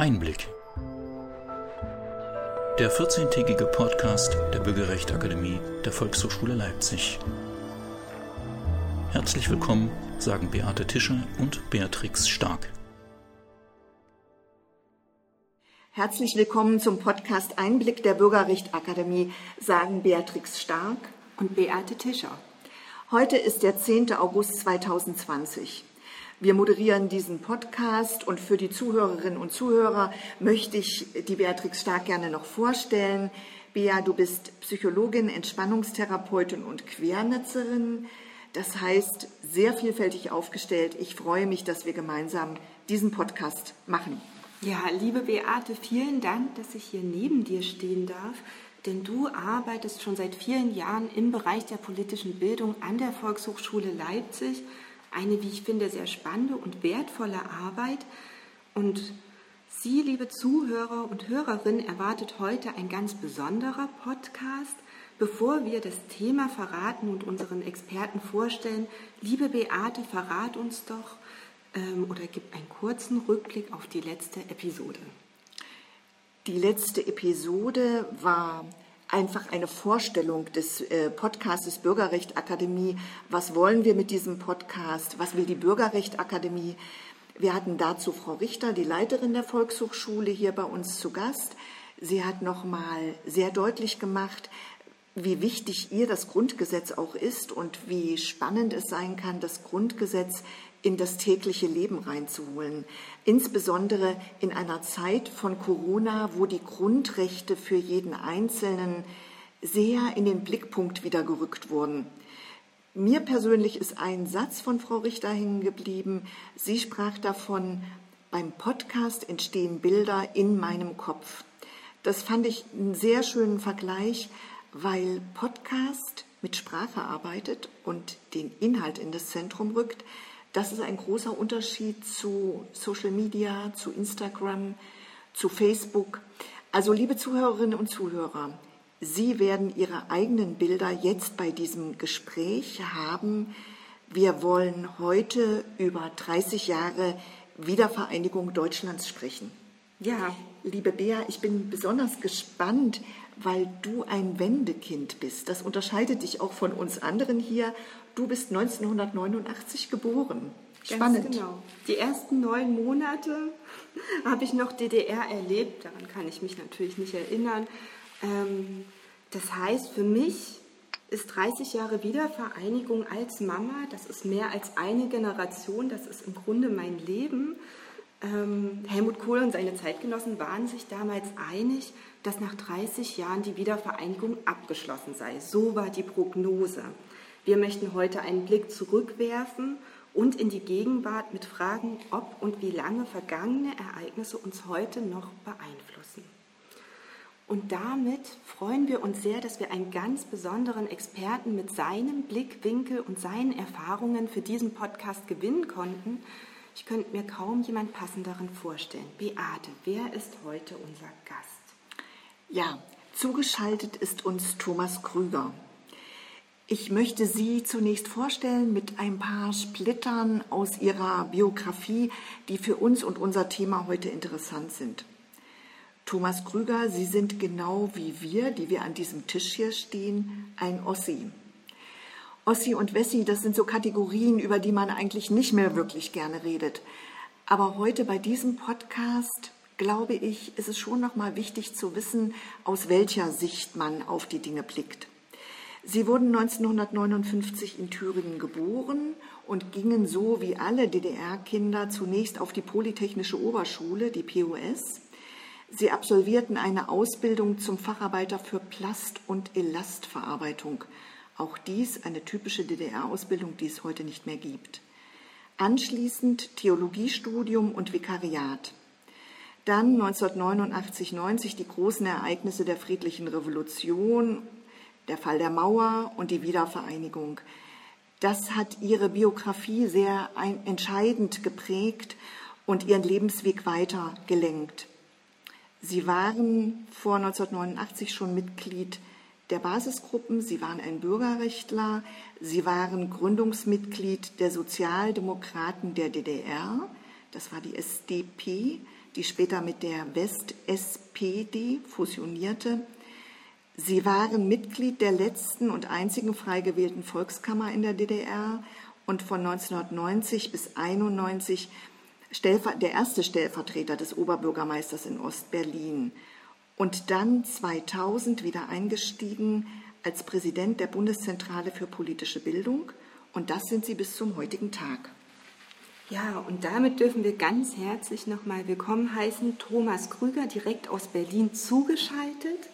Einblick. Der 14-tägige Podcast der Bürgerrechtsakademie der Volkshochschule Leipzig. Herzlich willkommen, sagen Beate Tischer und Beatrix Stark. Herzlich willkommen zum Podcast Einblick der Bürgerrechtsakademie, sagen Beatrix Stark und Beate Tischer. Heute ist der 10. August 2020. Wir moderieren diesen Podcast und für die Zuhörerinnen und Zuhörer möchte ich die Beatrix Stark gerne noch vorstellen. Bea, du bist Psychologin, Entspannungstherapeutin und Quernetzerin. Das heißt, sehr vielfältig aufgestellt. Ich freue mich, dass wir gemeinsam diesen Podcast machen. Ja, liebe Beate, vielen Dank, dass ich hier neben dir stehen darf. Denn du arbeitest schon seit vielen Jahren im Bereich der politischen Bildung an der Volkshochschule Leipzig eine, wie ich finde, sehr spannende und wertvolle Arbeit. Und Sie, liebe Zuhörer und Hörerinnen, erwartet heute ein ganz besonderer Podcast. Bevor wir das Thema verraten und unseren Experten vorstellen, liebe Beate, verrat uns doch ähm, oder gib einen kurzen Rückblick auf die letzte Episode. Die letzte Episode war einfach eine Vorstellung des äh, Podcastes Bürgerrecht Akademie. Was wollen wir mit diesem Podcast? Was will die Bürgerrecht Akademie? Wir hatten dazu Frau Richter, die Leiterin der Volkshochschule, hier bei uns zu Gast. Sie hat noch mal sehr deutlich gemacht, wie wichtig ihr das Grundgesetz auch ist und wie spannend es sein kann, das Grundgesetz in das tägliche Leben reinzuholen. Insbesondere in einer Zeit von Corona, wo die Grundrechte für jeden Einzelnen sehr in den Blickpunkt wieder gerückt wurden. Mir persönlich ist ein Satz von Frau Richter hängen geblieben. Sie sprach davon, beim Podcast entstehen Bilder in meinem Kopf. Das fand ich einen sehr schönen Vergleich, weil Podcast mit Sprache arbeitet und den Inhalt in das Zentrum rückt. Das ist ein großer Unterschied zu Social Media, zu Instagram, zu Facebook. Also liebe Zuhörerinnen und Zuhörer, Sie werden Ihre eigenen Bilder jetzt bei diesem Gespräch haben. Wir wollen heute über 30 Jahre Wiedervereinigung Deutschlands sprechen. Ja, liebe Bea, ich bin besonders gespannt, weil du ein Wendekind bist. Das unterscheidet dich auch von uns anderen hier. Du bist 1989 geboren. Spannend. Ganz genau. Die ersten neun Monate habe ich noch DDR erlebt. Daran kann ich mich natürlich nicht erinnern. Ähm, das heißt, für mich ist 30 Jahre Wiedervereinigung als Mama, das ist mehr als eine Generation, das ist im Grunde mein Leben. Ähm, Helmut Kohl und seine Zeitgenossen waren sich damals einig, dass nach 30 Jahren die Wiedervereinigung abgeschlossen sei. So war die Prognose. Wir möchten heute einen Blick zurückwerfen und in die Gegenwart mit Fragen, ob und wie lange vergangene Ereignisse uns heute noch beeinflussen. Und damit freuen wir uns sehr, dass wir einen ganz besonderen Experten mit seinem Blickwinkel und seinen Erfahrungen für diesen Podcast gewinnen konnten. Ich könnte mir kaum jemand passenderen vorstellen. Beate, wer ist heute unser Gast? Ja, zugeschaltet ist uns Thomas Krüger. Ich möchte Sie zunächst vorstellen mit ein paar Splittern aus Ihrer Biografie, die für uns und unser Thema heute interessant sind. Thomas Krüger, Sie sind genau wie wir, die wir an diesem Tisch hier stehen, ein Ossi. Ossi und Wessi, das sind so Kategorien, über die man eigentlich nicht mehr wirklich gerne redet. Aber heute bei diesem Podcast, glaube ich, ist es schon noch mal wichtig zu wissen, aus welcher Sicht man auf die Dinge blickt. Sie wurden 1959 in Thüringen geboren und gingen so wie alle DDR-Kinder zunächst auf die Polytechnische Oberschule, die POS. Sie absolvierten eine Ausbildung zum Facharbeiter für Plast- und Elastverarbeitung. Auch dies eine typische DDR-Ausbildung, die es heute nicht mehr gibt. Anschließend Theologiestudium und Vikariat. Dann 1989-90 die großen Ereignisse der friedlichen Revolution der Fall der Mauer und die Wiedervereinigung. Das hat ihre Biografie sehr entscheidend geprägt und ihren Lebensweg weiter gelenkt. Sie waren vor 1989 schon Mitglied der Basisgruppen, Sie waren ein Bürgerrechtler, Sie waren Gründungsmitglied der Sozialdemokraten der DDR, das war die SDP, die später mit der West-SPD fusionierte. Sie waren Mitglied der letzten und einzigen frei gewählten Volkskammer in der DDR und von 1990 bis 1991 der erste Stellvertreter des Oberbürgermeisters in Ostberlin und dann 2000 wieder eingestiegen als Präsident der Bundeszentrale für politische Bildung und das sind Sie bis zum heutigen Tag. Ja, und damit dürfen wir ganz herzlich nochmal willkommen heißen Thomas Krüger direkt aus Berlin zugeschaltet.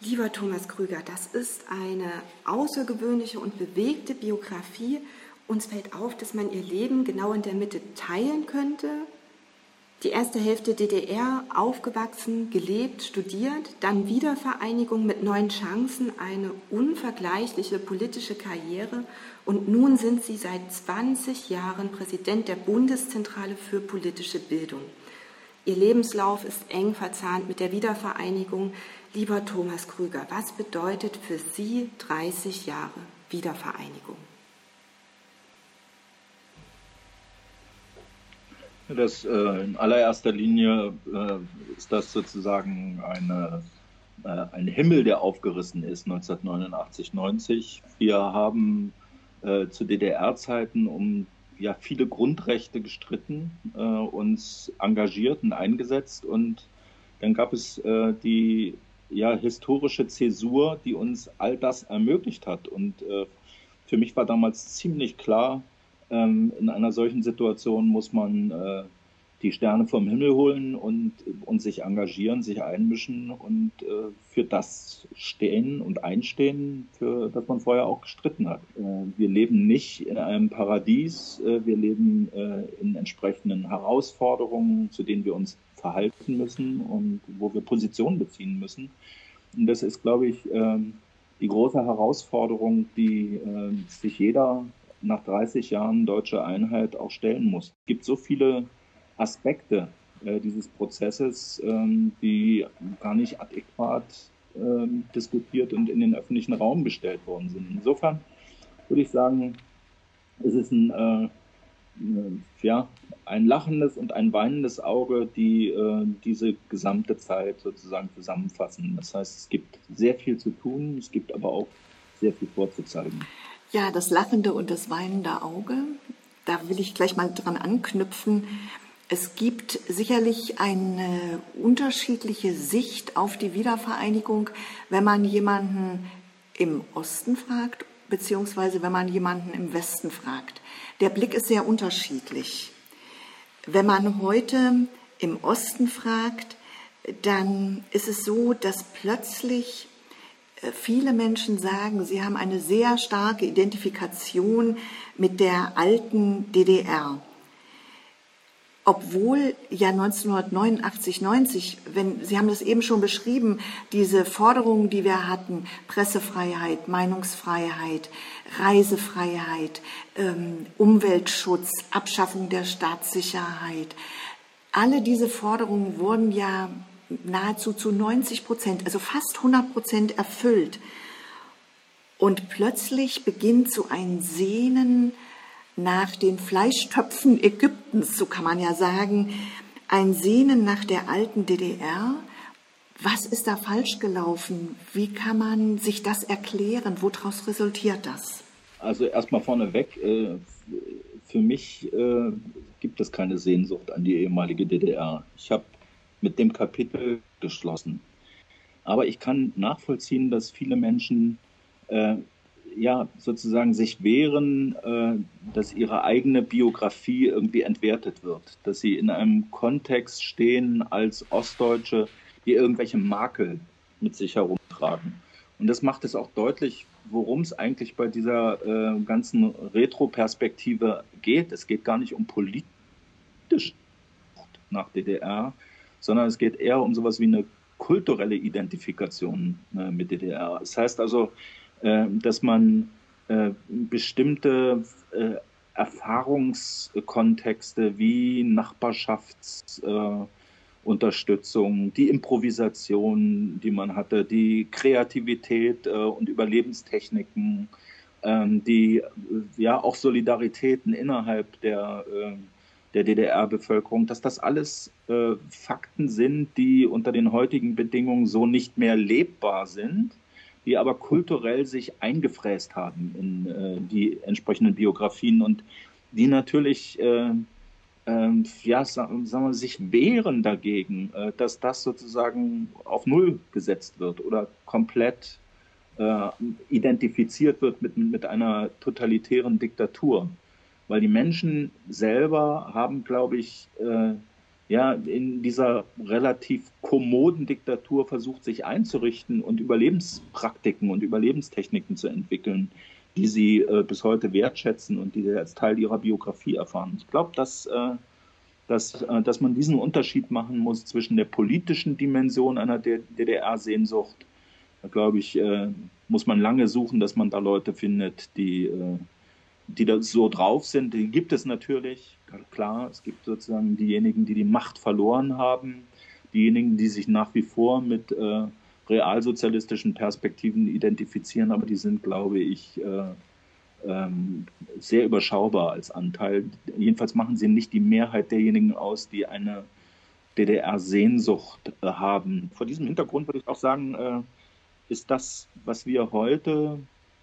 Lieber Thomas Krüger, das ist eine außergewöhnliche und bewegte Biografie. Uns fällt auf, dass man ihr Leben genau in der Mitte teilen könnte. Die erste Hälfte DDR, aufgewachsen, gelebt, studiert, dann Wiedervereinigung mit neuen Chancen, eine unvergleichliche politische Karriere und nun sind Sie seit 20 Jahren Präsident der Bundeszentrale für politische Bildung. Ihr Lebenslauf ist eng verzahnt mit der Wiedervereinigung. Lieber Thomas Krüger, was bedeutet für Sie 30 Jahre Wiedervereinigung? Das äh, in allererster Linie äh, ist das sozusagen eine, äh, ein Himmel, der aufgerissen ist 1989, 90. Wir haben äh, zu DDR-Zeiten um ja viele Grundrechte gestritten, äh, uns engagiert und eingesetzt und dann gab es äh, die ja historische Zäsur, die uns all das ermöglicht hat und äh, für mich war damals ziemlich klar, ähm, in einer solchen Situation muss man äh, die Sterne vom Himmel holen und, und sich engagieren, sich einmischen und äh, für das stehen und einstehen, für das man vorher auch gestritten hat. Äh, wir leben nicht in einem Paradies, äh, wir leben äh, in entsprechenden Herausforderungen, zu denen wir uns verhalten müssen und wo wir Positionen beziehen müssen. Und das ist, glaube ich, ähm, die große Herausforderung, die äh, sich jeder nach 30 Jahren deutsche Einheit auch stellen muss. Es gibt so viele Aspekte äh, dieses Prozesses, ähm, die gar nicht adäquat ähm, diskutiert und in den öffentlichen Raum gestellt worden sind. Insofern würde ich sagen, es ist ein, äh, ja, ein lachendes und ein weinendes Auge, die äh, diese gesamte Zeit sozusagen zusammenfassen. Das heißt, es gibt sehr viel zu tun, es gibt aber auch sehr viel vorzuzeigen. Ja, das lachende und das weinende Auge, da will ich gleich mal dran anknüpfen. Es gibt sicherlich eine unterschiedliche Sicht auf die Wiedervereinigung, wenn man jemanden im Osten fragt, beziehungsweise wenn man jemanden im Westen fragt. Der Blick ist sehr unterschiedlich. Wenn man heute im Osten fragt, dann ist es so, dass plötzlich äh, viele Menschen sagen, sie haben eine sehr starke Identifikation mit der alten DDR obwohl ja 1989, 90, wenn Sie haben das eben schon beschrieben, diese Forderungen, die wir hatten, Pressefreiheit, Meinungsfreiheit, Reisefreiheit, ähm, Umweltschutz, Abschaffung der Staatssicherheit, alle diese Forderungen wurden ja nahezu zu 90 Prozent, also fast 100 Prozent erfüllt. Und plötzlich beginnt so ein Sehnen nach den Fleischtöpfen Ägyptens, so kann man ja sagen, ein Sehnen nach der alten DDR. Was ist da falsch gelaufen? Wie kann man sich das erklären? Woraus resultiert das? Also erstmal vorneweg, äh, für mich äh, gibt es keine Sehnsucht an die ehemalige DDR. Ich habe mit dem Kapitel geschlossen. Aber ich kann nachvollziehen, dass viele Menschen äh, ja sozusagen sich wehren, äh, dass ihre eigene Biografie irgendwie entwertet wird, dass sie in einem Kontext stehen als Ostdeutsche, die irgendwelche Makel mit sich herumtragen. Und das macht es auch deutlich, worum es eigentlich bei dieser äh, ganzen Retro-Perspektive geht. Es geht gar nicht um politisch nach DDR, sondern es geht eher um sowas wie eine kulturelle Identifikation äh, mit DDR. Das heißt also, dass man äh, bestimmte äh, Erfahrungskontexte wie Nachbarschaftsunterstützung, die Improvisation, die man hatte, die Kreativität und Überlebenstechniken, ähm, die ja auch Solidaritäten innerhalb der der DDR-Bevölkerung, dass das alles äh, Fakten sind, die unter den heutigen Bedingungen so nicht mehr lebbar sind, die aber kulturell sich eingefräst haben in äh, die entsprechenden Biografien und die natürlich äh, ähm, ja, sagen wir, sich wehren dagegen, äh, dass das sozusagen auf Null gesetzt wird oder komplett äh, identifiziert wird mit, mit einer totalitären Diktatur. Weil die Menschen selber haben, glaube ich, äh, ja, in dieser relativ kommoden Diktatur versucht, sich einzurichten und Überlebenspraktiken und Überlebenstechniken zu entwickeln, die sie äh, bis heute wertschätzen und die sie als Teil ihrer Biografie erfahren. Ich glaube, dass, äh, dass, äh, dass man diesen Unterschied machen muss zwischen der politischen Dimension einer DDR-Sehnsucht. Da glaube ich, äh, muss man lange suchen, dass man da Leute findet, die, äh, die da so drauf sind. Die gibt es natürlich, klar. Es gibt sozusagen diejenigen, die die Macht verloren haben, diejenigen, die sich nach wie vor mit äh, realsozialistischen Perspektiven identifizieren, aber die sind, glaube ich, äh, ähm, sehr überschaubar als Anteil. Jedenfalls machen sie nicht die Mehrheit derjenigen aus, die eine DDR-Sehnsucht äh, haben. Vor diesem Hintergrund würde ich auch sagen, äh, ist das, was wir heute,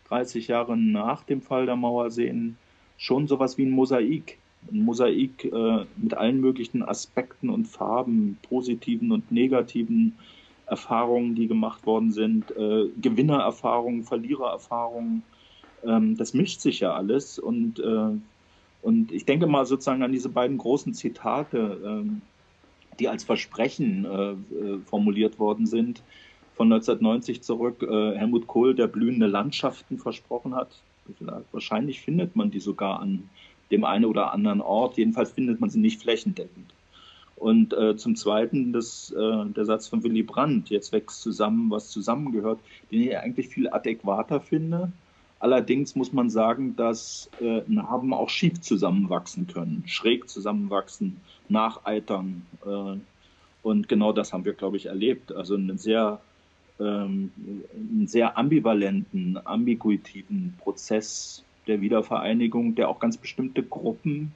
30 Jahre nach dem Fall der Mauer sehen, schon sowas wie ein Mosaik. Ein Mosaik äh, mit allen möglichen Aspekten und Farben, positiven und negativen Erfahrungen, die gemacht worden sind, äh, Gewinnererfahrungen, Verlierererfahrungen. Ähm, das mischt sich ja alles und, äh, und ich denke mal sozusagen an diese beiden großen Zitate, ähm, die als Versprechen äh, äh, formuliert worden sind, von 1990 zurück, äh, Helmut Kohl, der blühende Landschaften versprochen hat. Wahrscheinlich findet man die sogar an dem einen oder anderen Ort. Jedenfalls findet man sie nicht flächendeckend. Und äh, zum Zweiten das, äh, der Satz von Willy Brandt, jetzt wächst zusammen, was zusammengehört, den ich eigentlich viel adäquater finde. Allerdings muss man sagen, dass äh, Narben auch schief zusammenwachsen können, schräg zusammenwachsen, nacheitern. Äh, und genau das haben wir, glaube ich, erlebt. Also einen sehr, ähm, einen sehr ambivalenten, ambiguitiven Prozess der Wiedervereinigung, der auch ganz bestimmte Gruppen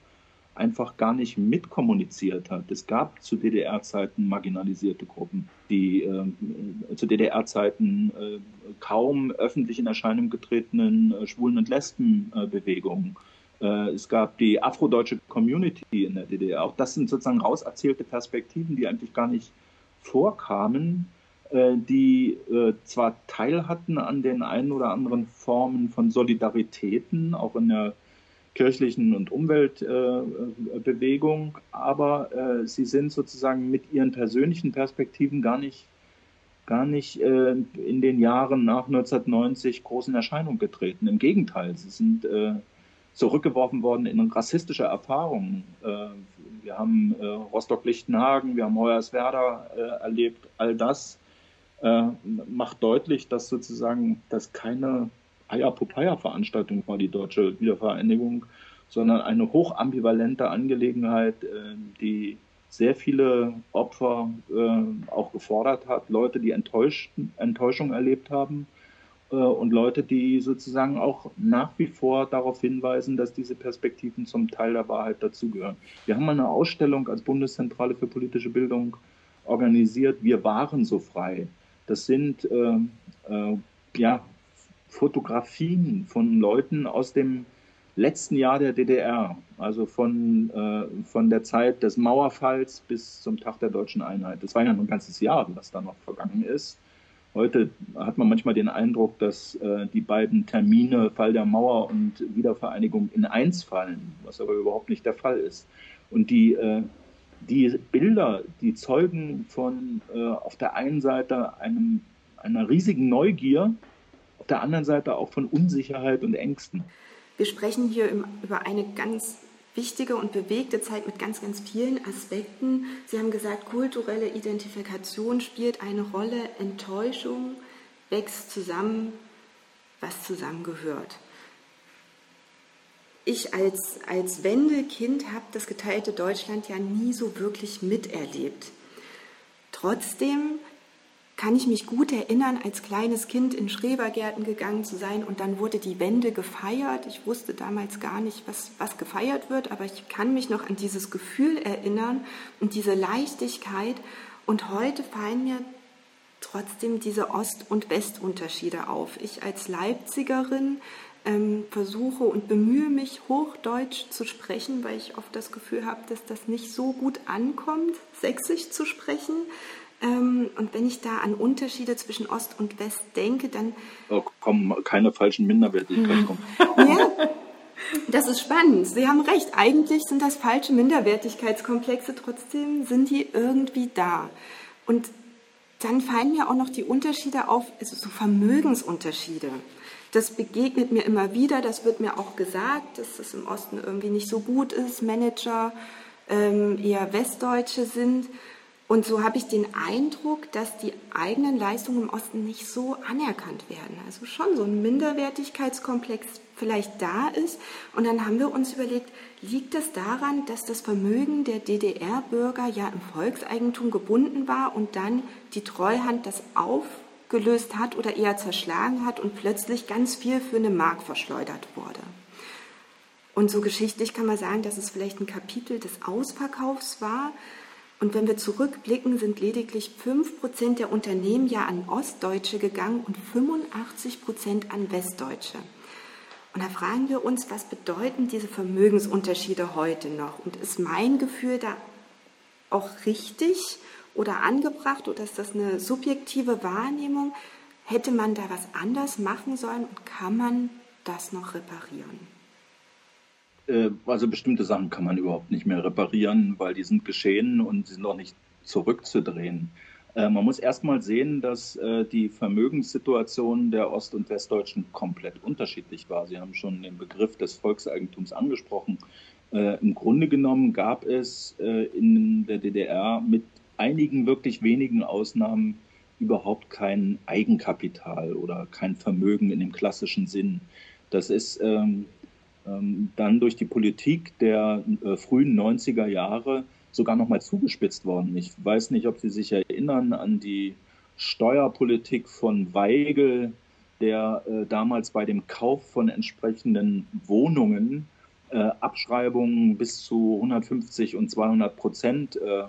einfach gar nicht mitkommuniziert hat. Es gab zu DDR-Zeiten marginalisierte Gruppen, die äh, zu DDR-Zeiten äh, kaum öffentlich in Erscheinung getretenen äh, Schwulen- und Lesbenbewegungen. Äh, es gab die afrodeutsche Community in der DDR. Auch das sind sozusagen rauserzählte Perspektiven, die eigentlich gar nicht vorkamen, die äh, zwar teil hatten an den einen oder anderen Formen von Solidaritäten, auch in der kirchlichen und Umweltbewegung, äh, aber äh, sie sind sozusagen mit ihren persönlichen Perspektiven gar nicht, gar nicht äh, in den Jahren nach 1990 groß in Erscheinung getreten. Im Gegenteil, sie sind äh, zurückgeworfen worden in rassistische Erfahrungen. Äh, wir haben äh, Rostock-Lichtenhagen, wir haben Hoyerswerda erlebt. All das macht deutlich, dass sozusagen das keine Eier-Popeye-Veranstaltung war die deutsche Wiedervereinigung, sondern eine hochambivalente Angelegenheit, äh, die sehr viele Opfer äh, auch gefordert hat, Leute, die Enttäuschung erlebt haben äh, und Leute, die sozusagen auch nach wie vor darauf hinweisen, dass diese Perspektiven zum Teil der Wahrheit dazugehören. Wir haben eine Ausstellung als Bundeszentrale für politische Bildung organisiert. Wir waren so frei. Das sind äh, äh, ja Fotografien von Leuten aus dem letzten Jahr der DDR, also von, äh, von der Zeit des Mauerfalls bis zum Tag der deutschen Einheit. Das war ja ein ganzes Jahr, was da noch vergangen ist. Heute hat man manchmal den Eindruck, dass äh, die beiden Termine Fall der Mauer und Wiedervereinigung in eins fallen, was aber überhaupt nicht der Fall ist. Und die, äh, die Bilder, die zeugen von äh, auf der einen Seite einem, einer riesigen Neugier auf der anderen Seite auch von Unsicherheit und Ängsten. Wir sprechen hier über eine ganz wichtige und bewegte Zeit mit ganz, ganz vielen Aspekten. Sie haben gesagt, kulturelle Identifikation spielt eine Rolle, Enttäuschung wächst zusammen, was zusammengehört. Ich als, als Wendelkind habe das geteilte Deutschland ja nie so wirklich miterlebt. Trotzdem kann ich mich gut erinnern, als kleines Kind in Schrebergärten gegangen zu sein und dann wurde die Wende gefeiert. Ich wusste damals gar nicht, was, was gefeiert wird, aber ich kann mich noch an dieses Gefühl erinnern und diese Leichtigkeit. Und heute fallen mir trotzdem diese Ost- und Westunterschiede auf. Ich als Leipzigerin ähm, versuche und bemühe mich, Hochdeutsch zu sprechen, weil ich oft das Gefühl habe, dass das nicht so gut ankommt, Sächsisch zu sprechen. Ähm, und wenn ich da an Unterschiede zwischen Ost und West denke, dann. Oh, kommen keine falschen Minderwertigkeiten. ja, das ist spannend. Sie haben recht. Eigentlich sind das falsche Minderwertigkeitskomplexe, trotzdem sind die irgendwie da. Und dann fallen mir auch noch die Unterschiede auf, also so Vermögensunterschiede. Das begegnet mir immer wieder, das wird mir auch gesagt, dass es im Osten irgendwie nicht so gut ist, Manager ähm, eher Westdeutsche sind. Und so habe ich den Eindruck, dass die eigenen Leistungen im Osten nicht so anerkannt werden. Also schon so ein Minderwertigkeitskomplex vielleicht da ist. Und dann haben wir uns überlegt, liegt es daran, dass das Vermögen der DDR-Bürger ja im Volkseigentum gebunden war und dann die Treuhand das aufgelöst hat oder eher zerschlagen hat und plötzlich ganz viel für eine Mark verschleudert wurde? Und so geschichtlich kann man sagen, dass es vielleicht ein Kapitel des Ausverkaufs war, und wenn wir zurückblicken, sind lediglich 5% der Unternehmen ja an Ostdeutsche gegangen und 85% an Westdeutsche. Und da fragen wir uns, was bedeuten diese Vermögensunterschiede heute noch? Und ist mein Gefühl da auch richtig oder angebracht oder ist das eine subjektive Wahrnehmung? Hätte man da was anders machen sollen und kann man das noch reparieren? Äh, also bestimmte Sachen kann man überhaupt nicht mehr reparieren, weil die sind geschehen und sie sind auch nicht zurückzudrehen. Äh, man muss erstmal sehen, dass äh, die Vermögenssituation der Ost- und Westdeutschen komplett unterschiedlich war. Sie haben schon den Begriff des Volkseigentums angesprochen. Im Grunde genommen gab es in der DDR mit einigen wirklich wenigen Ausnahmen überhaupt kein Eigenkapital oder kein Vermögen in dem klassischen Sinn. Das ist ähm, ähm, dann durch die Politik der äh, frühen 90er Jahre sogar noch mal zugespitzt worden. Ich weiß nicht, ob Sie sich erinnern an die Steuerpolitik von Weigel, der äh, damals bei dem Kauf von entsprechenden Wohnungen äh, Abschreibungen bis zu 150 und 200 Prozent äh,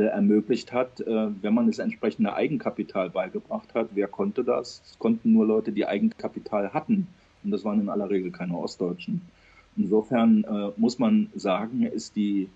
ermöglicht hat, äh, wenn man das entsprechende Eigenkapital beigebracht hat. Wer konnte das? Es konnten nur Leute, die Eigenkapital hatten. Und das waren in aller Regel keine Ostdeutschen. Insofern äh, muss man sagen, ist die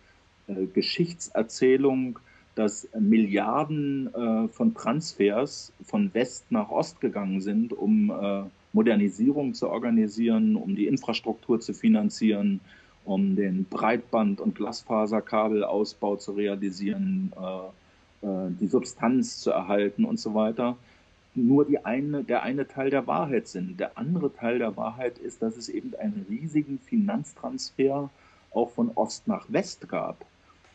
äh, Geschichtserzählung, dass Milliarden äh, von Transfers von West nach Ost gegangen sind, um äh, Modernisierung zu organisieren, um die Infrastruktur zu finanzieren, um den Breitband- und Glasfaserkabelausbau zu realisieren, äh, äh, die Substanz zu erhalten und so weiter nur die eine, der eine Teil der Wahrheit sind. Der andere Teil der Wahrheit ist, dass es eben einen riesigen Finanztransfer auch von Ost nach West gab.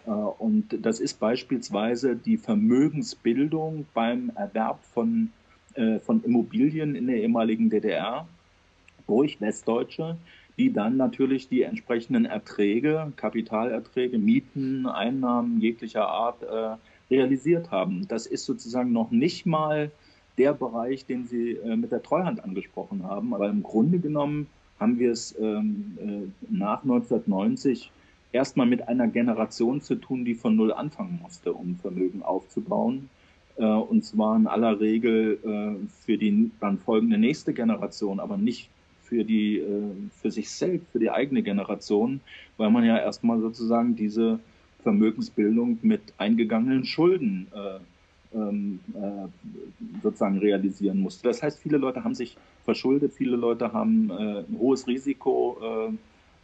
Äh, und das ist beispielsweise die Vermögensbildung beim Erwerb von, äh, von Immobilien in der ehemaligen DDR durch Westdeutsche, die dann natürlich die entsprechenden Erträge, Kapitalerträge, Mieten, Einnahmen jeglicher Art äh, realisiert haben. Das ist sozusagen noch nicht mal der Bereich, den Sie äh, mit der Treuhand angesprochen haben. Aber im Grunde genommen haben wir es ähm, äh, nach 1990 erstmal mit einer Generation zu tun, die von Null anfangen musste, um Vermögen aufzubauen. Äh, und zwar in aller Regel äh, für die dann folgende nächste Generation, aber nicht für die, äh, für sich selbst, für die eigene Generation, weil man ja erstmal sozusagen diese Vermögensbildung mit eingegangenen Schulden äh, ähm, äh, sozusagen realisieren musste. Das heißt, viele Leute haben sich verschuldet, viele Leute haben äh, ein hohes Risiko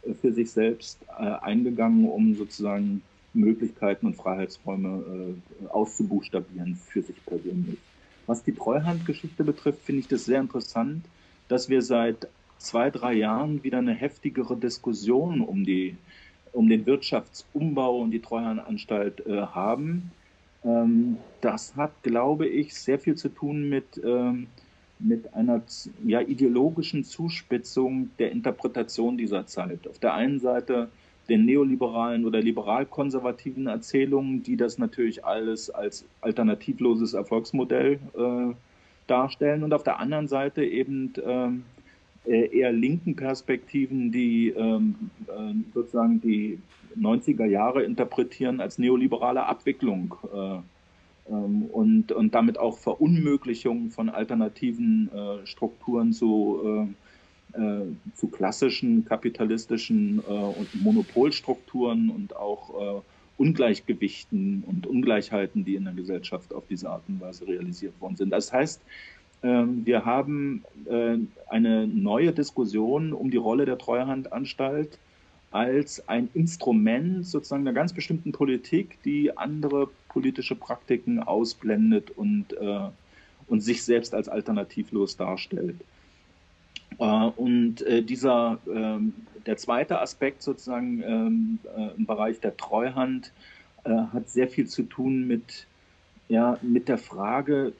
äh, für sich selbst äh, eingegangen, um sozusagen Möglichkeiten und Freiheitsräume äh, auszubuchstabieren für sich persönlich. Was die Treuhandgeschichte betrifft, finde ich das sehr interessant, dass wir seit zwei, drei Jahren wieder eine heftigere Diskussion um, die, um den Wirtschaftsumbau und die Treuhandanstalt äh, haben ähm, das hat, glaube ich, sehr viel zu tun mit, ähm, mit einer ja, ideologischen Zuspitzung der Interpretation dieser Zeit. Auf der einen Seite den neoliberalen oder liberal-konservativen Erzählungen, die das natürlich alles als alternativloses Erfolgsmodell äh, darstellen und auf der anderen Seite eben äh, eher linken Perspektiven, die ähm, äh, sozusagen die 90er Jahre interpretieren als neoliberale Abwicklung äh, ähm, und, und damit auch Verunmöglichung von alternativen äh, Strukturen zu äh, äh, zu klassischen kapitalistischen äh, und Monopolstrukturen und auch äh, Ungleichgewichten und Ungleichheiten, die in der Gesellschaft auf diese Art und Weise realisiert worden sind. Das heißt, ähm, wir haben äh, eine neue Diskussion um die Rolle der Treuhandanstalt als ein Instrument sozusagen einer ganz bestimmten Politik, die andere politische Praktiken ausblendet und, äh, und sich selbst als alternativlos darstellt. Äh, und dieser, ähm, der zweite Aspekt sozusagen ähm, äh, im Bereich der Treuhand hat sehr viel zu tun mit, ja, mit der Frage,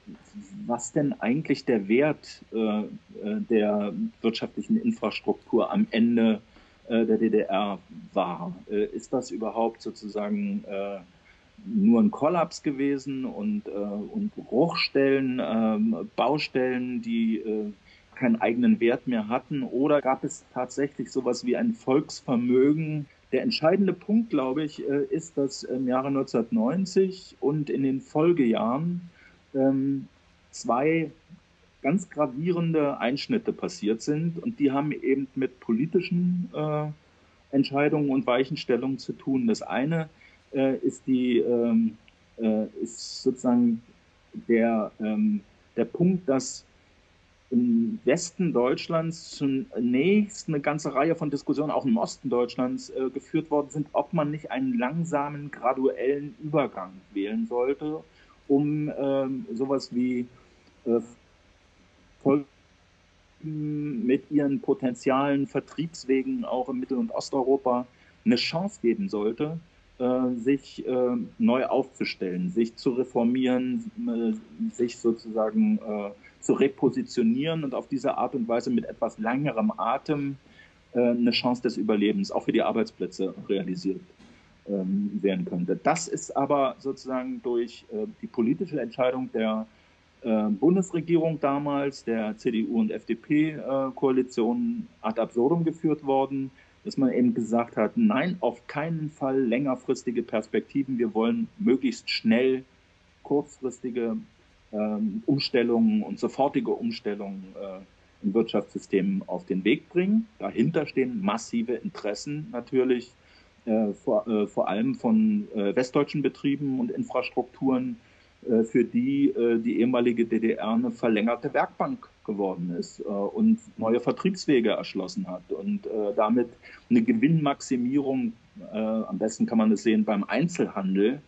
was denn eigentlich der Wert der wirtschaftlichen Infrastruktur am Ende der DDR war. ist das überhaupt sozusagen nur ein Kollaps gewesen und, und Bruchstellen, ähm, Baustellen, die keinen eigenen Wert mehr hatten? Oder gab es tatsächlich sowas wie ein Volksvermögen? Der entscheidende Punkt, glaube ich, äh, ist, dass im Jahre 1990 und in den Folgejahren ähm, zwei ganz gravierende Einschnitte passiert sind und die haben eben mit politischen äh, Entscheidungen und Weichenstellungen zu tun. Das eine äh, ist die ähm, äh, ist sozusagen der ähm, der Punkt, dass im Westen Deutschlands zunächst eine ganze Reihe von Diskussionen, auch im Osten Deutschlands, äh, geführt worden sind, ob man nicht einen langsamen, graduellen Übergang wählen sollte, um ähm, sowas wie äh, mit ihren potenzialen Vertriebswegen auch im Mittel- und Osteuropa eine Chance geben sollte, äh, sich äh, neu aufzustellen, sich zu reformieren, äh, sich sozusagen zu repositionieren und auf diese Art und Weise mit etwas längerem Atem eine Chance des Überlebens auch für die Arbeitsplätze realisiert ähm, werden könnte. Das ist aber sozusagen durch die politische Entscheidung der Bundesregierung damals, der CDU und FDP-Koalition ad absurdum geführt worden dass man eben gesagt hat, nein, auf keinen Fall längerfristige Perspektiven. Wir wollen möglichst schnell kurzfristige Umstellungen und sofortige Umstellungen äh, im Wirtschaftssystem auf den Weg bringen. Dahinter stehen massive Interessen natürlich, äh, vor, äh, vor allem von westdeutschen Betrieben und Infrastrukturen, für die die ehemalige DDR eine verlängerte Werkbank geworden ist und neue Vertriebswege erschlossen hat und damit eine Gewinnmaximierung, am besten kann man es sehen beim Einzelhandel.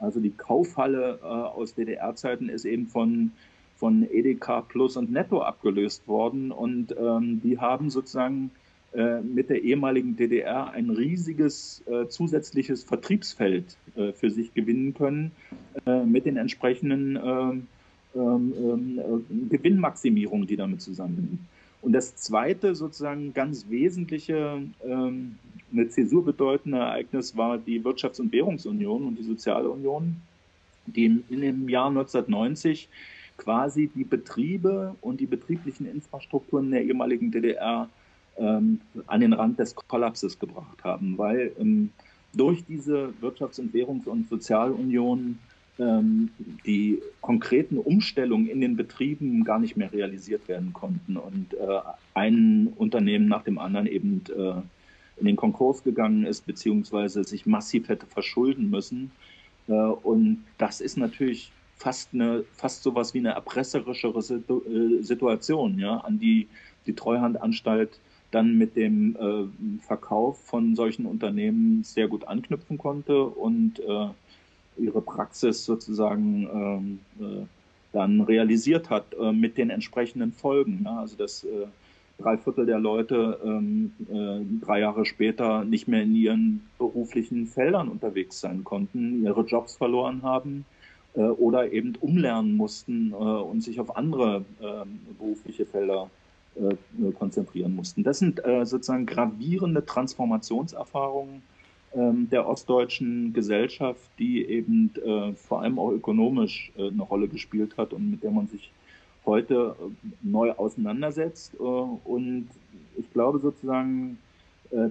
Also die Kaufhalle äh, aus DDR-Zeiten ist eben von, von Edeka Plus und Netto abgelöst worden und ähm, die haben sozusagen äh, mit der ehemaligen DDR ein riesiges äh, zusätzliches Vertriebsfeld für sich gewinnen können mit den entsprechenden ähm, ähm, ähm, Gewinnmaximierung, die damit zusammenhängt. Und das zweite sozusagen ganz wesentliche, ähm, eine Zäsur bedeutende Ereignis war die Wirtschafts- und Währungsunion und die Soziale Union, die in, in dem Jahr 1990 quasi die Betriebe und die betrieblichen Infrastrukturen der ehemaligen DDR ähm, an den Rand des Kollapses gebracht haben, weil ähm, durch diese Wirtschafts- und Währungs- und Sozialunion ähm, die konkreten Umstellungen in den Betrieben gar nicht mehr realisiert werden konnten und äh, ein Unternehmen nach dem anderen eben äh, in den Konkurs gegangen ist, beziehungsweise sich massiv hätte verschulden müssen. Äh, und das ist natürlich fast eine, fast sowas wie eine erpresserische Situation, ja, an die die Treuhandanstalt dann mit dem äh, Verkauf von solchen Unternehmen sehr gut anknüpfen konnte und äh, ihre Praxis sozusagen ähm, äh, dann realisiert hat äh, mit den entsprechenden Folgen. Ja? Also dass äh, drei Viertel der Leute ähm, äh, drei Jahre später nicht mehr in ihren beruflichen Feldern unterwegs sein konnten, ihre Jobs verloren haben äh, oder eben umlernen mussten äh, und sich auf andere ähm, berufliche Felder konzentrieren mussten. Das sind sozusagen gravierende Transformationserfahrungen ähm, der ostdeutschen Gesellschaft, die eben vor allem auch ökonomisch eine Rolle gespielt hat und mit der man sich heute neu auseinandersetzt. und ich glaube sozusagen,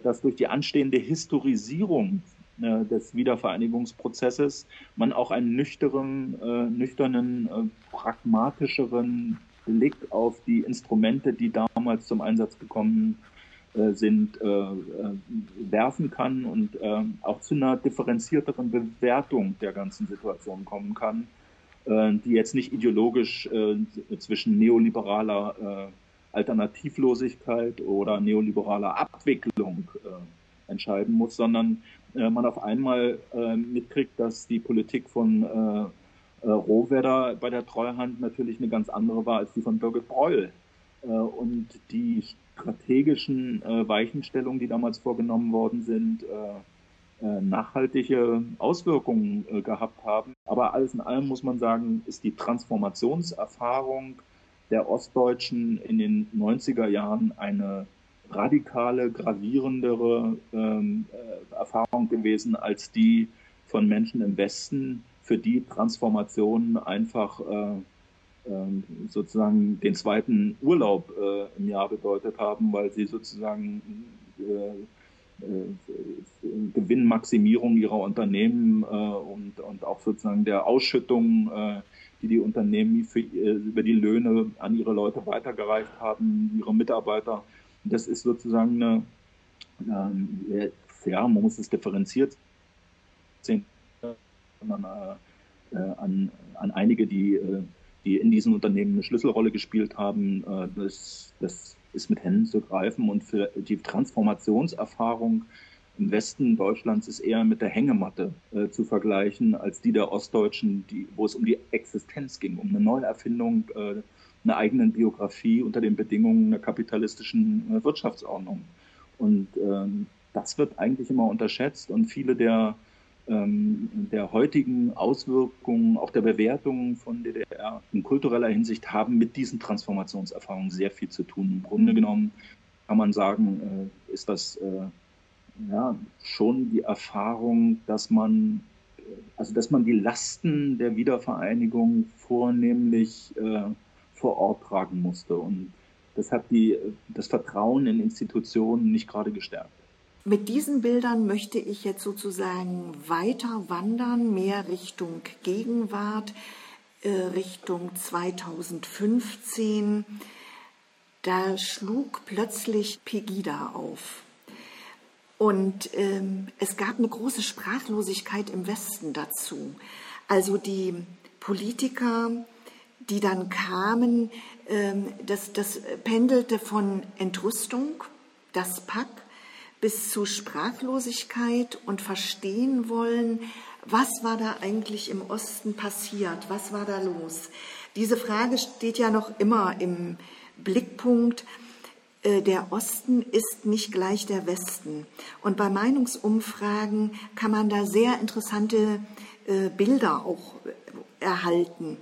dass durch die anstehende Historisierung äh, des Wiedervereinigungsprozesses man auch einen nüchternen, äh, nüchternen, äh, pragmatischeren Blick auf die Instrumente, die damals zum Einsatz gekommen äh, sind, äh, äh, werfen kann und auch zu einer differenzierteren Bewertung der ganzen Situation kommen kann, die jetzt nicht ideologisch zwischen neoliberaler Alternativlosigkeit oder neoliberaler Abwicklung entscheiden muss, sondern äh, man auf einmal äh, mitkriegt, dass die Politik von äh, äh, Rohwedder bei der Treuhand natürlich eine ganz andere war als die von Birgit Breul. Äh, und die strategischen äh, Weichenstellungen, die damals vorgenommen worden sind, äh, äh, nachhaltige Auswirkungen äh, gehabt haben. Aber alles in allem muss man sagen, ist die Transformationserfahrung der Ostdeutschen in den 90er Jahren eine radikale, gravierendere ähm, äh, Erfahrung gewesen als die von Menschen im Westen, für die Transformation einfach äh, äh, sozusagen den zweiten Urlaub äh, im Jahr bedeutet haben, weil sie sozusagen äh, äh, Gewinnmaximierung ihrer Unternehmen und, und auch sozusagen der Ausschüttung, die die Unternehmen für, über die Löhne an ihre Leute weitergereicht haben, ihre Mitarbeiter das ist sozusagen eine, ähm, ja, man muss es differenziert sehen, äh, an, an einige, die, äh, die in diesen Unternehmen eine Schlüsselrolle gespielt haben. Äh, das, das ist mit Händen zu greifen und für die Transformationserfahrung im Westen Deutschlands ist eher mit der Hängematte äh, zu vergleichen als die der Ostdeutschen, die, wo es um die Existenz ging, um eine Neuerfindung äh, einer eigenen Biografie unter den Bedingungen einer kapitalistischen äh, Wirtschaftsordnung. Und ähm, das wird eigentlich immer unterschätzt und viele der, der heutigen Auswirkungen, auch der Bewertungen von DDR in kultureller Hinsicht haben mit diesen Transformationserfahrungen sehr viel zu tun. Im Grunde genommen kann man sagen, äh, ist das äh, ja, schon die Erfahrung, dass man also dass man die Lasten der Wiedervereinigung vornehmlich äh, vor Ort tragen musste. Und das hat die, das Vertrauen in Institutionen nicht gerade gestärkt. Mit diesen Bildern möchte ich jetzt sozusagen weiter wandern, mehr Richtung Gegenwart, äh, Richtung 2015. Da schlug plötzlich Pegida auf. Und ähm, es gab eine große Sprachlosigkeit im Westen dazu. Also die Politiker die dann kamen, ähm, das, das pendelte von Entrüstung, das Pack, bis zu Sprachlosigkeit und verstehen wollen, was war da eigentlich im Osten passiert, was war da los. Diese Frage steht ja noch immer im Blickpunkt. Äh, der Osten ist nicht gleich der Westen. Und bei Meinungsumfragen kann man da sehr interessante äh, Bilder auch erhalten.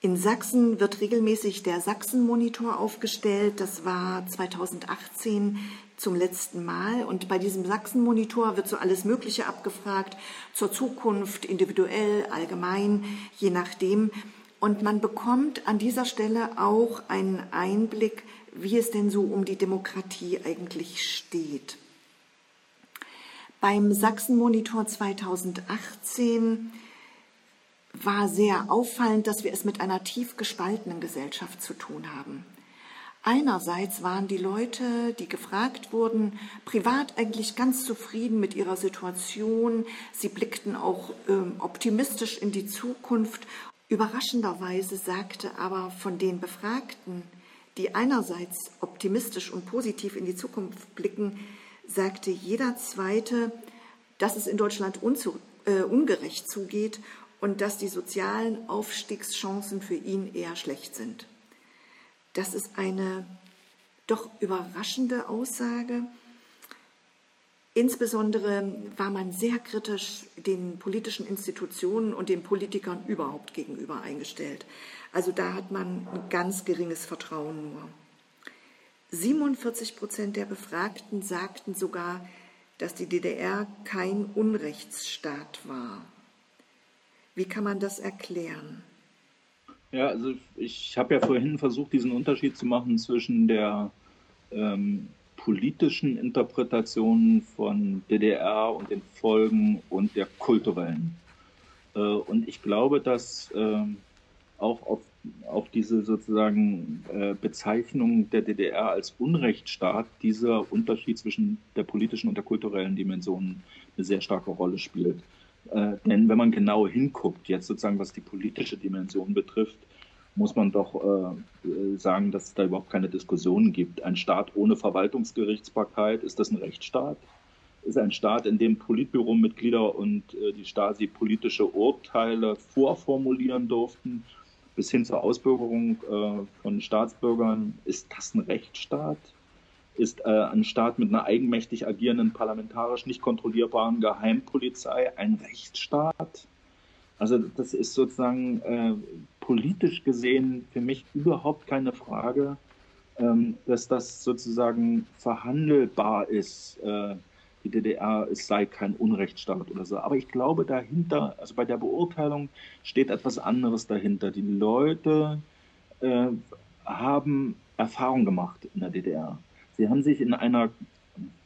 In Sachsen wird regelmäßig der Sachsen-Monitor aufgestellt. Das war 2018 zum letzten Mal. Und bei diesem Sachsen-Monitor wird so alles Mögliche abgefragt, zur Zukunft, individuell, allgemein, je nachdem. Und man bekommt an dieser Stelle auch einen Einblick, wie es denn so um die Demokratie eigentlich steht. Beim Sachsen-Monitor 2018 war sehr auffallend, dass wir es mit einer tief gespaltenen Gesellschaft zu tun haben. Einerseits waren die Leute, die gefragt wurden, privat eigentlich ganz zufrieden mit ihrer Situation. Sie blickten auch ähm, optimistisch in die Zukunft. Überraschenderweise sagte aber von den Befragten, die einerseits optimistisch und positiv in die Zukunft blicken, sagte jeder Zweite, dass es in Deutschland äh, ungerecht zugeht und dass die sozialen Aufstiegschancen für ihn eher schlecht sind. Das ist eine doch überraschende Aussage. Insbesondere war man sehr kritisch den politischen Institutionen und den Politikern überhaupt gegenüber eingestellt. Also da hat man ein ganz geringes Vertrauen nur. 47 Prozent der Befragten sagten sogar, dass die DDR kein Unrechtsstaat war. Wie kann man das erklären? Ja, also ich habe ja vorhin versucht, diesen Unterschied zu machen zwischen der ähm, politischen Interpretation von DDR und den Folgen und der kulturellen. Äh, und ich glaube, dass äh, auch auf, auf diese sozusagen äh, Bezeichnung der DDR als Unrechtsstaat dieser Unterschied zwischen der politischen und der kulturellen Dimension eine sehr starke Rolle spielt. Äh, denn wenn man genau hinguckt, jetzt sozusagen was die politische Dimension betrifft, muss man doch äh, sagen, dass es da überhaupt keine Diskussion gibt. Ein Staat ohne Verwaltungsgerichtsbarkeit, ist das ein Rechtsstaat? Ist ein Staat, in dem Politbüromitglieder und äh, die Stasi politische Urteile vorformulieren durften, bis hin zur Ausbürgerung äh, von Staatsbürgern, ist das ein Rechtsstaat? Ist äh, ein Staat mit einer eigenmächtig agierenden, parlamentarisch nicht kontrollierbaren Geheimpolizei ein Rechtsstaat? Also das ist sozusagen äh, politisch gesehen für mich überhaupt keine Frage, ähm, dass das sozusagen verhandelbar ist. Äh, die DDR, es sei kein Unrechtsstaat oder so. Aber ich glaube dahinter, also bei der Beurteilung steht etwas anderes dahinter. Die Leute äh, haben Erfahrung gemacht in der DDR. Sie haben sich in einer,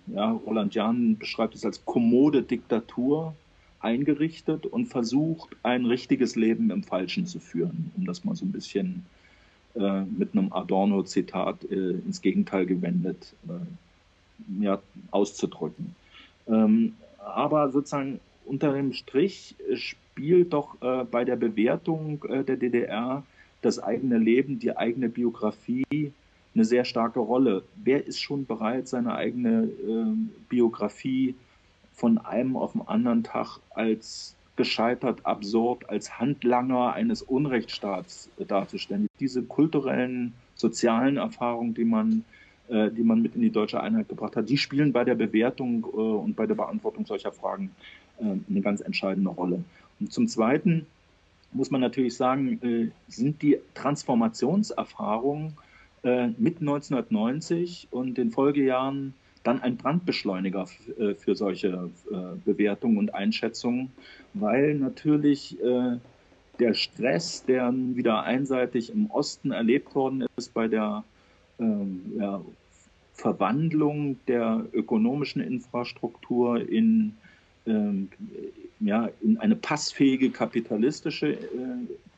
ja, Roland Jahn beschreibt es als kommode Diktatur eingerichtet und versucht, ein richtiges Leben im Falschen zu führen, um das mal so ein bisschen äh, mit einem Adorno-Zitat äh, ins Gegenteil gewendet äh, ja, auszudrücken. Ähm, aber sozusagen unter dem Strich spielt doch äh, bei der Bewertung äh, der DDR das eigene Leben, die eigene Biografie eine sehr starke Rolle. Wer ist schon bereit, seine eigene ähm, Biografie von einem auf den anderen Tag als gescheitert, absurd, als Handlanger eines Unrechtsstaats darzustellen. Diese kulturellen, sozialen Erfahrungen, die man, äh, die man mit in die deutsche Einheit gebracht hat, die spielen bei der Bewertung äh, und bei der Beantwortung solcher Fragen äh, eine ganz entscheidende Rolle. Und zum Zweiten muss man natürlich sagen, äh, sind die Transformationserfahrungen äh, mit 1990 und den Folgejahren dann ein Brandbeschleuniger äh, für solche äh, Bewertungen und Einschätzungen, weil natürlich äh, der Stress, der wieder einseitig im Osten erlebt worden ist bei der ähm, ja, Verwandlung der ökonomischen Infrastruktur in, ähm, ja, in eine passfähige kapitalistische äh,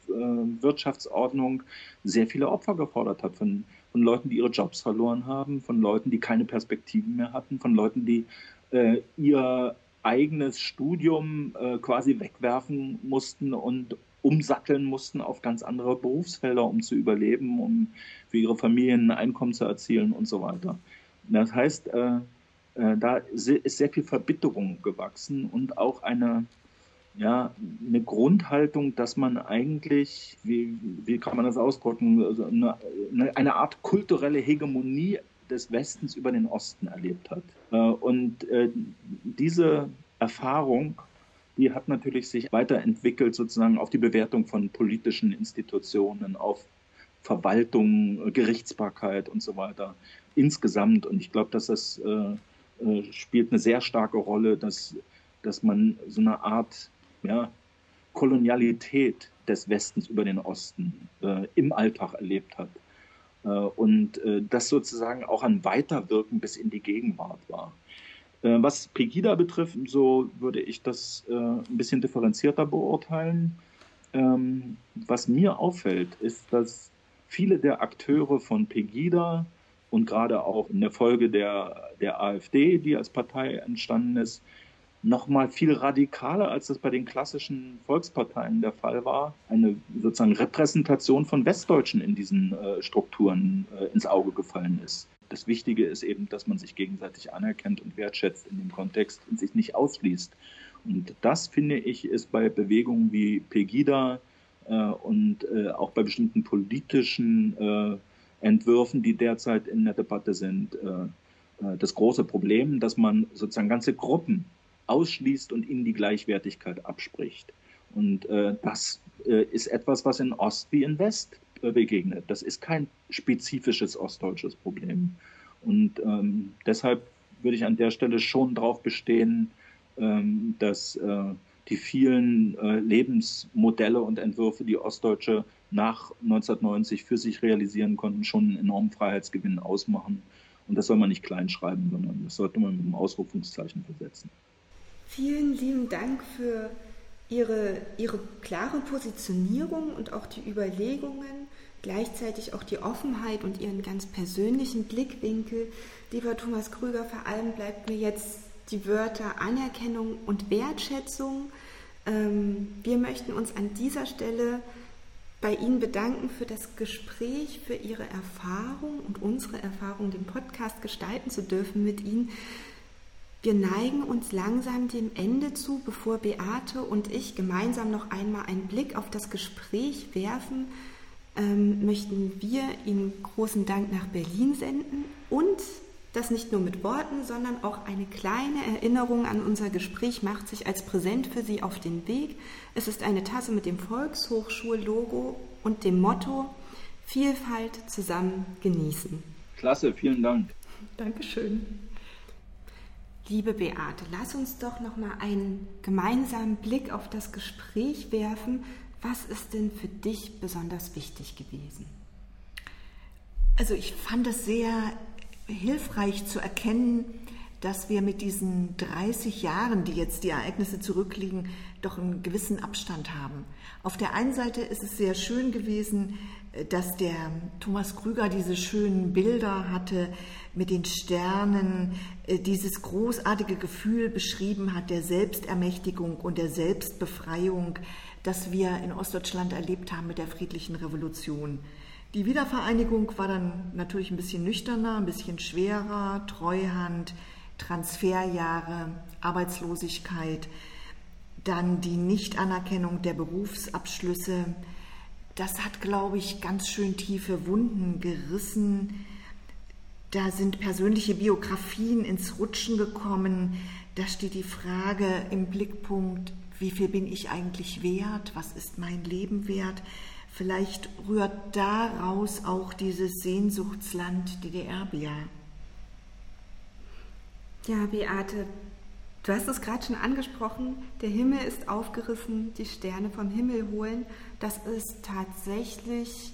Wirtschaftsordnung sehr viele Opfer gefordert hat von von Leuten, die ihre Jobs verloren haben, von Leuten, die keine Perspektiven mehr hatten, von Leuten, die äh, ihr eigenes Studium äh, quasi wegwerfen mussten und umsatteln mussten auf ganz andere Berufsfelder, um zu überleben, um für ihre Familien ein Einkommen zu erzielen und so weiter. Das heißt, äh, äh da ist sehr viel Verbitterung gewachsen und auch eine ja, eine Grundhaltung, dass man eigentlich, wie, wie kann man das ausdrücken, also eine, eine Art kulturelle Hegemonie des Westens über den Osten erlebt hat. Äh, und äh, diese Erfahrung, die hat natürlich sich weiterentwickelt sozusagen auf die Bewertung von politischen Institutionen, auf Verwaltung, Gerichtsbarkeit und so weiter insgesamt. Und ich glaube, dass das äh, spielt eine sehr starke Rolle, dass, dass man so eine Art ja, Kolonialität des Westens über den Osten äh, im Alltag erlebt hat. Äh, und äh, das sozusagen auch ein Weiterwirken bis in die Gegenwart war. Äh, was Pegida betrifft, so würde ich das äh, ein bisschen differenzierter beurteilen. Ähm, was mir auffällt, ist, dass viele der Akteure von Pegida und gerade auch in der Folge der, der AfD, die als Partei entstanden ist, noch mal viel radikaler, als das bei den klassischen Volksparteien der Fall war, eine sozusagen Repräsentation von Westdeutschen in diesen äh, Strukturen äh, ins Auge gefallen ist. Das Wichtige ist eben, dass man sich gegenseitig anerkennt und wertschätzt in dem Kontext und sich nicht ausschließt. Und das, finde ich, ist bei Bewegungen wie Pegida äh, und äh, auch bei bestimmten politischen äh, Entwürfen, die derzeit in der Debatte sind, äh, das große Problem, dass man sozusagen ganze Gruppen ausschließt und ihnen die Gleichwertigkeit abspricht. Und äh, das äh, ist etwas, was in Ost wie in West äh, begegnet. Das ist kein spezifisches ostdeutsches Problem. Und ähm, deshalb würde ich an der Stelle schon darauf bestehen, ähm, dass äh, die vielen äh, Lebensmodelle und Entwürfe, die Ostdeutsche nach 1990 für sich realisieren konnten, schon einen enormen Freiheitsgewinn ausmachen. Und das soll man nicht kleinschreiben, sondern das sollte man mit einem Ausrufungszeichen versetzen. Vielen lieben Dank für Ihre, Ihre klare Positionierung und auch die Überlegungen, gleichzeitig auch die Offenheit und Ihren ganz persönlichen Blickwinkel. Lieber Thomas Krüger, vor allem bleibt mir jetzt die Wörter Anerkennung und Wertschätzung. Ähm, wir möchten uns an dieser Stelle bei Ihnen bedanken für das Gespräch, für Ihre Erfahrung und unsere Erfahrung, den Podcast gestalten zu dürfen mit Ihnen. Wir neigen uns langsam dem Ende zu, bevor Beate und ich gemeinsam noch einmal einen Blick auf das Gespräch werfen, ähm, möchten wir Ihnen großen Dank nach Berlin senden und das nicht nur mit Worten, sondern auch eine kleine Erinnerung an unser Gespräch macht sich als Präsent für Sie auf den Weg. Es ist eine Tasse mit dem Volkshochschullogo und dem Motto Vielfalt zusammen genießen. Klasse, vielen Dank. Dankeschön. Liebe Beate, lass uns doch noch mal einen gemeinsamen Blick auf das Gespräch werfen. Was ist denn für dich besonders wichtig gewesen? Also ich fand es sehr hilfreich zu erkennen, dass wir mit diesen 30 Jahren, die jetzt die Ereignisse zurückliegen, doch einen gewissen Abstand haben. Auf der einen Seite ist es sehr schön gewesen, dass der Thomas Krüger diese schönen Bilder hatte mit den Sternen, äh, dieses großartige Gefühl beschrieben hat der Selbstermächtigung und der Selbstbefreiung, das wir in Ostdeutschland erlebt haben mit der friedlichen Revolution. Die Wiedervereinigung war dann natürlich ein bisschen nüchterner, ein bisschen schwerer, Treuhand, Transferjahre, Arbeitslosigkeit, dann die Nichtanerkennung der Berufsabschlüsse. Das hat, glaube ich, ganz schön tiefe Wunden gerissen. Da sind persönliche Biografien ins Rutschen gekommen. Da steht die Frage im Blickpunkt, wie viel bin ich eigentlich wert? Was ist mein Leben wert? Vielleicht rührt daraus auch dieses Sehnsuchtsland DDR-Bia. Ja, Beate, du hast es gerade schon angesprochen, der Himmel ist aufgerissen, die Sterne vom Himmel holen. Das ist tatsächlich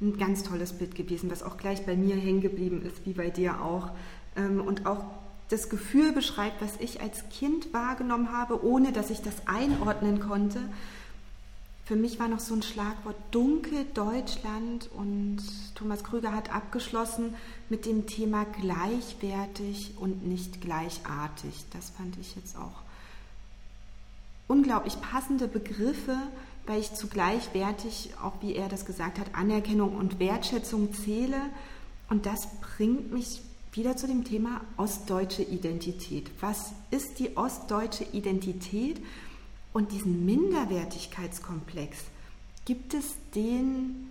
ein ganz tolles Bild gewesen, das auch gleich bei mir hängen geblieben ist, wie bei dir auch. Ähm, und auch das Gefühl beschreibt, was ich als Kind wahrgenommen habe, ohne dass ich das einordnen konnte. Für mich war noch so ein Schlagwort Dunkel Deutschland und Thomas Krüger hat abgeschlossen mit dem Thema gleichwertig und nicht gleichartig. Das fand ich jetzt auch unglaublich passende Begriffe, weil ich zu gleichwertig, auch wie er das gesagt hat, Anerkennung und Wertschätzung zähle. Und das bringt mich wieder zu dem Thema ostdeutsche Identität. Was ist die ostdeutsche Identität? Und diesen Minderwertigkeitskomplex, gibt es den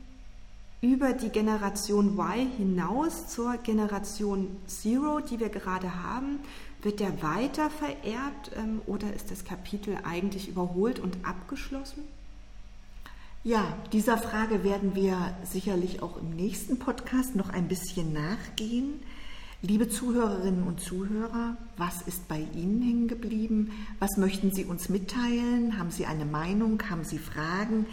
über die Generation Y hinaus zur Generation Zero, die wir gerade haben? Wird der weiter vererbt ähm, oder ist das Kapitel eigentlich überholt und abgeschlossen? Ja, dieser Frage werden wir sicherlich auch im nächsten Podcast noch ein bisschen nachgehen. Liebe Zuhörerinnen und Zuhörer, was ist bei Ihnen hängen geblieben? Was möchten Sie uns mitteilen? Haben Sie eine Meinung? Haben Sie Fragen?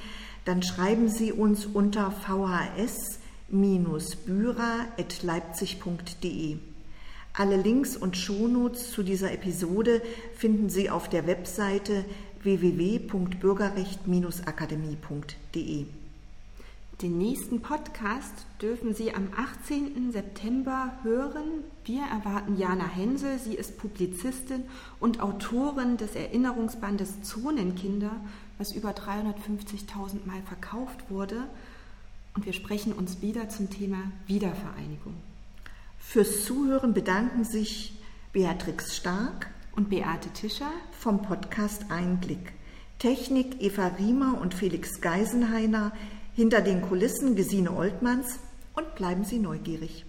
Dann schreiben Sie uns unter vhs-büra.leipzig.de. Alle Links und Shownotes zu dieser Episode finden Sie auf der Webseite www.bürgerrecht-akademie.de. Den nächsten Podcast dürfen Sie am 18. September hören. Wir erwarten Jana Hensel. Sie ist Publizistin und Autorin des Erinnerungsbandes Zonenkinder, was über 350.000 Mal verkauft wurde. Und wir sprechen uns wieder zum Thema Wiedervereinigung. Fürs Zuhören bedanken sich Beatrix Stark und Beate Tischer vom Podcast Einblick. Technik Eva Riemer und Felix Geisenheiner hinter den Kulissen Gesine Oltmanns und bleiben Sie neugierig.